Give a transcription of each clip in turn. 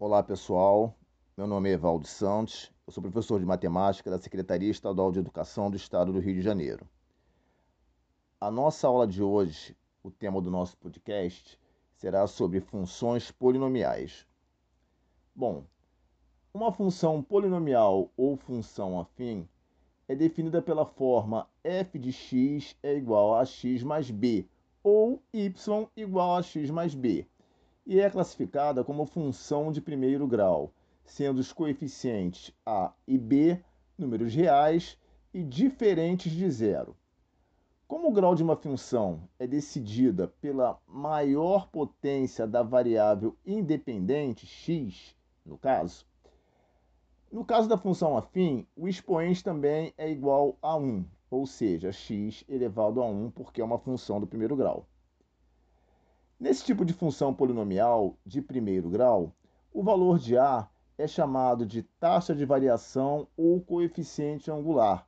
Olá pessoal, meu nome é Evaldo Santos, eu sou professor de matemática da Secretaria Estadual de Educação do Estado do Rio de Janeiro. A nossa aula de hoje, o tema do nosso podcast, será sobre funções polinomiais. Bom, uma função polinomial ou função afim é definida pela forma f de x é igual a x mais b ou y igual a x mais b e é classificada como função de primeiro grau, sendo os coeficientes a e b números reais e diferentes de zero. Como o grau de uma função é decidida pela maior potência da variável independente x, no caso, no caso da função afim, o expoente também é igual a 1, ou seja, x elevado a 1, porque é uma função do primeiro grau. Nesse tipo de função polinomial de primeiro grau, o valor de A é chamado de taxa de variação ou coeficiente angular,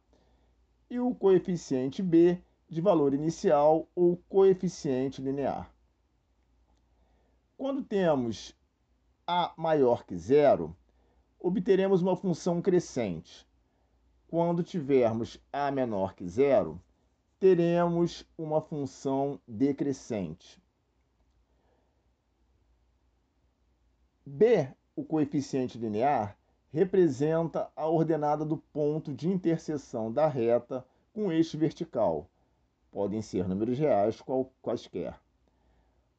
e o coeficiente B de valor inicial ou coeficiente linear. Quando temos A maior que zero, obteremos uma função crescente. Quando tivermos A menor que zero, teremos uma função decrescente. B, o coeficiente linear, representa a ordenada do ponto de interseção da reta com o eixo vertical. Podem ser números reais quaisquer.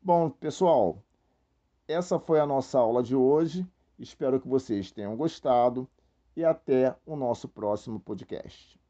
Bom, pessoal, essa foi a nossa aula de hoje. Espero que vocês tenham gostado e até o nosso próximo podcast.